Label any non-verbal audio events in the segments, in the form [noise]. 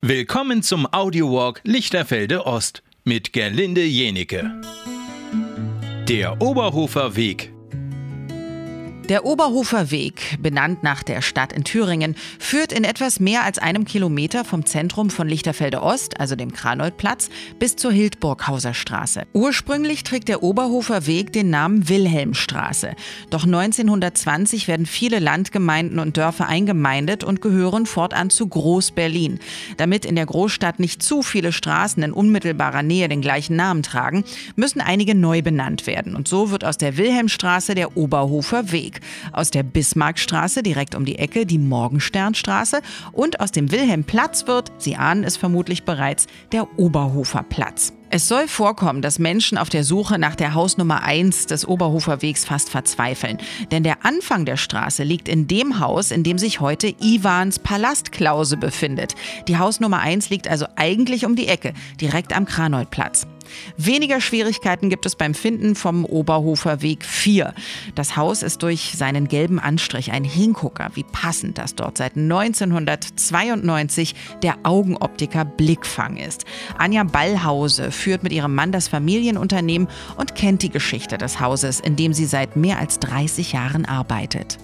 Willkommen zum Audiowalk Lichterfelde Ost mit Gerlinde Jenecke. Der Oberhofer Weg der Oberhofer Weg, benannt nach der Stadt in Thüringen, führt in etwas mehr als einem Kilometer vom Zentrum von Lichterfelde Ost, also dem Kranoldplatz, bis zur Hildburghauser Straße. Ursprünglich trägt der Oberhofer Weg den Namen Wilhelmstraße. Doch 1920 werden viele Landgemeinden und Dörfer eingemeindet und gehören fortan zu Groß-Berlin. Damit in der Großstadt nicht zu viele Straßen in unmittelbarer Nähe den gleichen Namen tragen, müssen einige neu benannt werden. Und so wird aus der Wilhelmstraße der Oberhofer Weg. Aus der Bismarckstraße direkt um die Ecke die Morgensternstraße und aus dem Wilhelmplatz wird, Sie ahnen es vermutlich bereits, der Oberhofer Platz. Es soll vorkommen, dass Menschen auf der Suche nach der Hausnummer 1 des Oberhofer Wegs fast verzweifeln. Denn der Anfang der Straße liegt in dem Haus, in dem sich heute Iwans Palastklause befindet. Die Hausnummer 1 liegt also eigentlich um die Ecke, direkt am Kranoldplatz. Weniger Schwierigkeiten gibt es beim Finden vom Oberhofer Weg 4. Das Haus ist durch seinen gelben Anstrich ein Hingucker. Wie passend, dass dort seit 1992 der Augenoptiker Blickfang ist. Anja Ballhause führt mit ihrem Mann das Familienunternehmen und kennt die Geschichte des Hauses, in dem sie seit mehr als 30 Jahren arbeitet.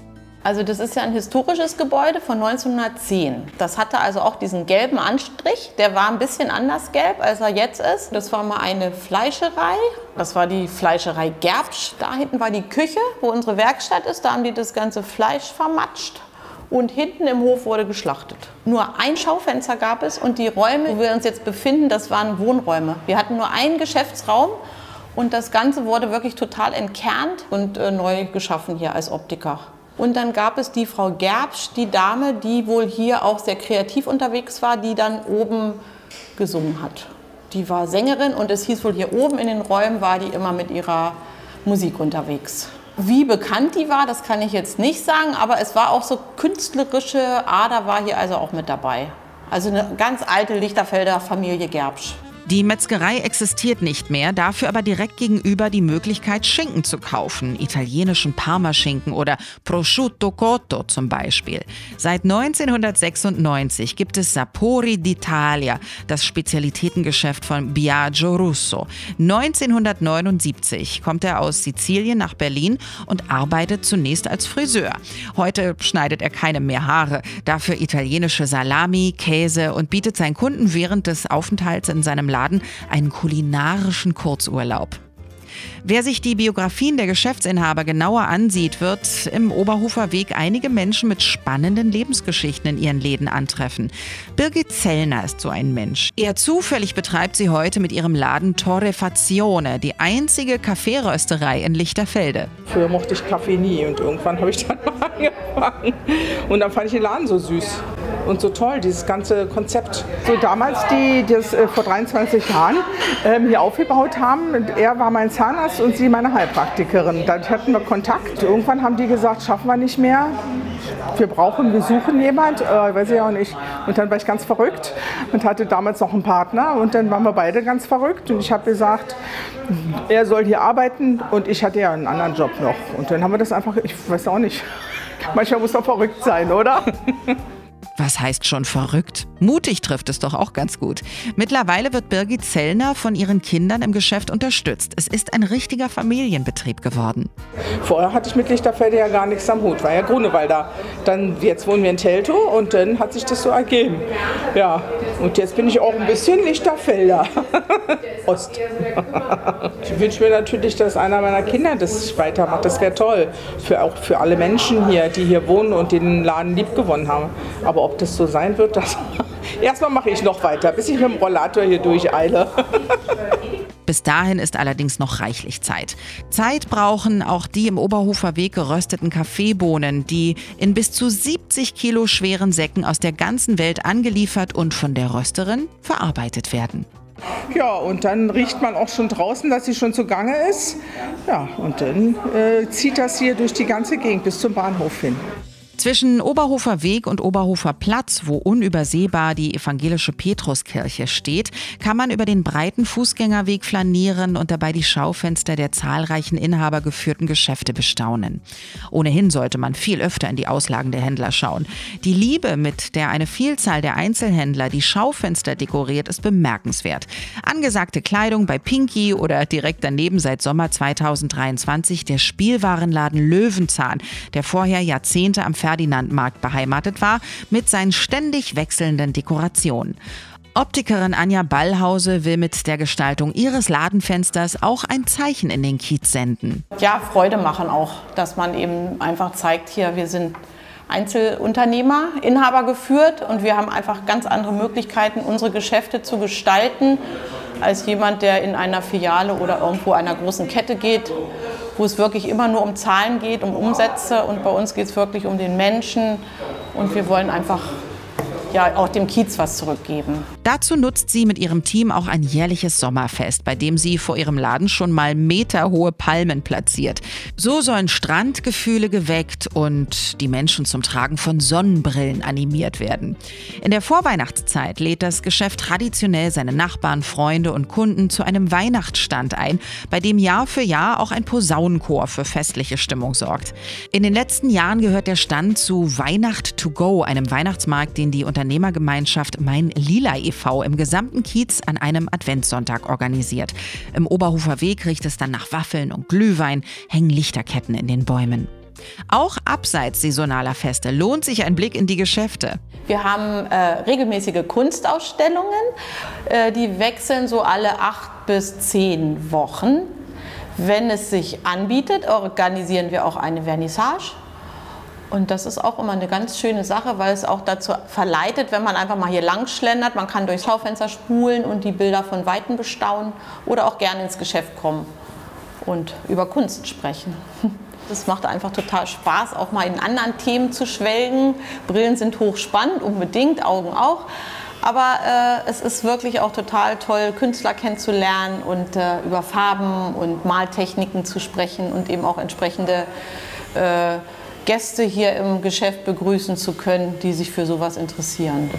Also das ist ja ein historisches Gebäude von 1910. Das hatte also auch diesen gelben Anstrich. Der war ein bisschen anders gelb, als er jetzt ist. Das war mal eine Fleischerei. Das war die Fleischerei Gerbsch. Da hinten war die Küche, wo unsere Werkstatt ist. Da haben die das ganze Fleisch vermatscht. Und hinten im Hof wurde geschlachtet. Nur ein Schaufenster gab es und die Räume, wo wir uns jetzt befinden, das waren Wohnräume. Wir hatten nur einen Geschäftsraum und das Ganze wurde wirklich total entkernt und äh, neu geschaffen hier als Optiker. Und dann gab es die Frau Gerbsch, die Dame, die wohl hier auch sehr kreativ unterwegs war, die dann oben gesungen hat. Die war Sängerin und es hieß wohl, hier oben in den Räumen war die immer mit ihrer Musik unterwegs. Wie bekannt die war, das kann ich jetzt nicht sagen, aber es war auch so künstlerische Ader war hier also auch mit dabei. Also eine ganz alte Lichterfelder Familie Gerbsch. Die Metzgerei existiert nicht mehr, dafür aber direkt gegenüber die Möglichkeit, Schinken zu kaufen, italienischen Parmaschinken oder Prosciutto Cotto zum Beispiel. Seit 1996 gibt es Sapori d'Italia, das Spezialitätengeschäft von Biagio Russo. 1979 kommt er aus Sizilien nach Berlin und arbeitet zunächst als Friseur. Heute schneidet er keine mehr Haare, dafür italienische Salami, Käse und bietet seinen Kunden während des Aufenthalts in seinem Laden einen kulinarischen Kurzurlaub. Wer sich die Biografien der Geschäftsinhaber genauer ansieht, wird im Oberhofer Weg einige Menschen mit spannenden Lebensgeschichten in ihren Läden antreffen. Birgit Zellner ist so ein Mensch. Eher zufällig betreibt sie heute mit ihrem Laden Torrefazione, die einzige Kaffeerösterei in Lichterfelde. Früher mochte ich Kaffee nie und irgendwann habe ich dann [laughs] mal angefangen. Und dann fand ich den Laden so süß und so toll, dieses ganze Konzept. So damals, die das äh, vor 23 Jahren ähm, hier aufgebaut haben, er war mein Zahnarzt und sie meine Heilpraktikerin. Da hatten wir Kontakt. Irgendwann haben die gesagt, schaffen wir nicht mehr. Wir brauchen, wir suchen jemand, äh, weiß ich auch nicht. Und dann war ich ganz verrückt und hatte damals noch einen Partner und dann waren wir beide ganz verrückt und ich habe gesagt, er soll hier arbeiten und ich hatte ja einen anderen Job noch. Und dann haben wir das einfach, ich weiß auch nicht. [laughs] Manchmal muss man verrückt sein, oder? [laughs] Was heißt schon verrückt? Mutig trifft es doch auch ganz gut. Mittlerweile wird Birgit Zellner von ihren Kindern im Geschäft unterstützt. Es ist ein richtiger Familienbetrieb geworden. Vorher hatte ich mit Lichterfelde ja gar nichts am Hut, war ja Grunewalder. Dann, jetzt wohnen wir in Teltow und dann hat sich das so ergeben. Ja, und jetzt bin ich auch ein bisschen Lichterfelder. [laughs] Ost. ich wünsche mir natürlich, dass einer meiner Kinder das weitermacht. Das wäre toll. Für, auch für alle Menschen hier, die hier wohnen und den Laden liebgewonnen haben. Aber ob das so sein wird, das. [laughs] Erstmal mache ich noch weiter, bis ich mit dem Rollator hier durcheile. [laughs] Bis dahin ist allerdings noch reichlich Zeit. Zeit brauchen auch die im Oberhofer Weg gerösteten Kaffeebohnen, die in bis zu 70 Kilo schweren Säcken aus der ganzen Welt angeliefert und von der Rösterin verarbeitet werden. Ja, und dann riecht man auch schon draußen, dass sie schon zugange ist. Ja, und dann äh, zieht das hier durch die ganze Gegend bis zum Bahnhof hin. Zwischen Oberhofer Weg und Oberhofer Platz, wo unübersehbar die evangelische Petruskirche steht, kann man über den breiten Fußgängerweg flanieren und dabei die Schaufenster der zahlreichen inhabergeführten Geschäfte bestaunen. Ohnehin sollte man viel öfter in die Auslagen der Händler schauen. Die Liebe, mit der eine Vielzahl der Einzelhändler die Schaufenster dekoriert, ist bemerkenswert. Angesagte Kleidung bei Pinky oder direkt daneben seit Sommer 2023 der Spielwarenladen Löwenzahn, der vorher Jahrzehnte am Ferdinandmarkt beheimatet war, mit seinen ständig wechselnden Dekorationen. Optikerin Anja Ballhause will mit der Gestaltung ihres Ladenfensters auch ein Zeichen in den Kiez senden. Ja, Freude machen auch, dass man eben einfach zeigt, hier, wir sind Einzelunternehmer, Inhaber geführt und wir haben einfach ganz andere Möglichkeiten, unsere Geschäfte zu gestalten, als jemand, der in einer Filiale oder irgendwo einer großen Kette geht wo es wirklich immer nur um Zahlen geht, um Umsätze. Und bei uns geht es wirklich um den Menschen. Und wir wollen einfach ja auch dem Kiez was zurückgeben. Dazu nutzt sie mit ihrem Team auch ein jährliches Sommerfest, bei dem sie vor ihrem Laden schon mal meterhohe Palmen platziert. So sollen Strandgefühle geweckt und die Menschen zum Tragen von Sonnenbrillen animiert werden. In der Vorweihnachtszeit lädt das Geschäft traditionell seine Nachbarn, Freunde und Kunden zu einem Weihnachtsstand ein, bei dem Jahr für Jahr auch ein Posaunenchor für festliche Stimmung sorgt. In den letzten Jahren gehört der Stand zu Weihnacht to go, einem Weihnachtsmarkt, den die Unternehmergemeinschaft Mein Lila e.V. im gesamten Kiez an einem Adventssonntag organisiert. Im Oberhofer Weg riecht es dann nach Waffeln und Glühwein, hängen Lichterketten in den Bäumen. Auch abseits saisonaler Feste lohnt sich ein Blick in die Geschäfte. Wir haben äh, regelmäßige Kunstausstellungen, äh, die wechseln so alle acht bis zehn Wochen. Wenn es sich anbietet, organisieren wir auch eine Vernissage. Und das ist auch immer eine ganz schöne Sache, weil es auch dazu verleitet, wenn man einfach mal hier lang schlendert, man kann durchs Schaufenster spulen und die Bilder von Weitem bestaunen oder auch gerne ins Geschäft kommen und über Kunst sprechen. [laughs] Das macht einfach total Spaß, auch mal in anderen Themen zu schwelgen. Brillen sind hochspannend, unbedingt, Augen auch. Aber äh, es ist wirklich auch total toll, Künstler kennenzulernen und äh, über Farben und Maltechniken zu sprechen und eben auch entsprechende äh, Gäste hier im Geschäft begrüßen zu können, die sich für sowas interessieren.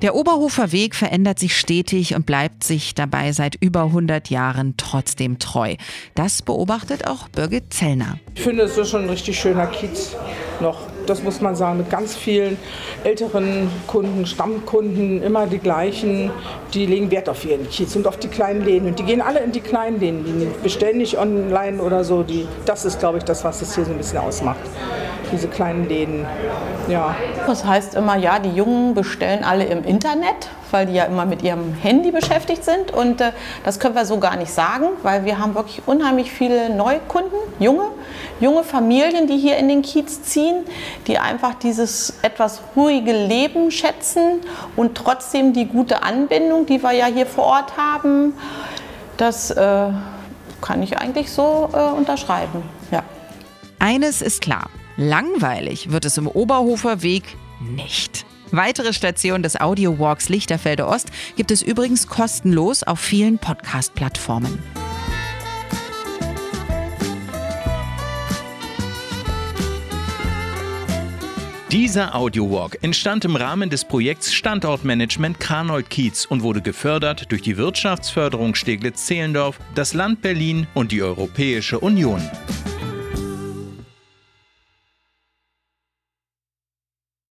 Der Oberhofer Weg verändert sich stetig und bleibt sich dabei seit über 100 Jahren trotzdem treu. Das beobachtet auch Birgit Zellner. Ich finde, es ist schon ein richtig schöner Kiez noch. Das muss man sagen, mit ganz vielen älteren Kunden, Stammkunden, immer die gleichen. Die legen Wert auf ihren Kiez und auf die kleinen Läden. Und die gehen alle in die kleinen Läden. Die bestellen nicht online oder so. Die, das ist, glaube ich, das, was es hier so ein bisschen ausmacht diese kleinen Läden. Ja. Das heißt immer, ja, die Jungen bestellen alle im Internet, weil die ja immer mit ihrem Handy beschäftigt sind. Und äh, das können wir so gar nicht sagen, weil wir haben wirklich unheimlich viele Neukunden, junge, junge Familien, die hier in den Kiez ziehen, die einfach dieses etwas ruhige Leben schätzen und trotzdem die gute Anbindung, die wir ja hier vor Ort haben. Das äh, kann ich eigentlich so äh, unterschreiben. Ja. Eines ist klar. Langweilig wird es im Oberhofer Weg nicht. Weitere Stationen des Audio Walks Lichterfelde Ost gibt es übrigens kostenlos auf vielen Podcast-Plattformen. Dieser Audiowalk entstand im Rahmen des Projekts Standortmanagement Kranold Kiez und wurde gefördert durch die Wirtschaftsförderung Steglitz-Zehlendorf, das Land Berlin und die Europäische Union.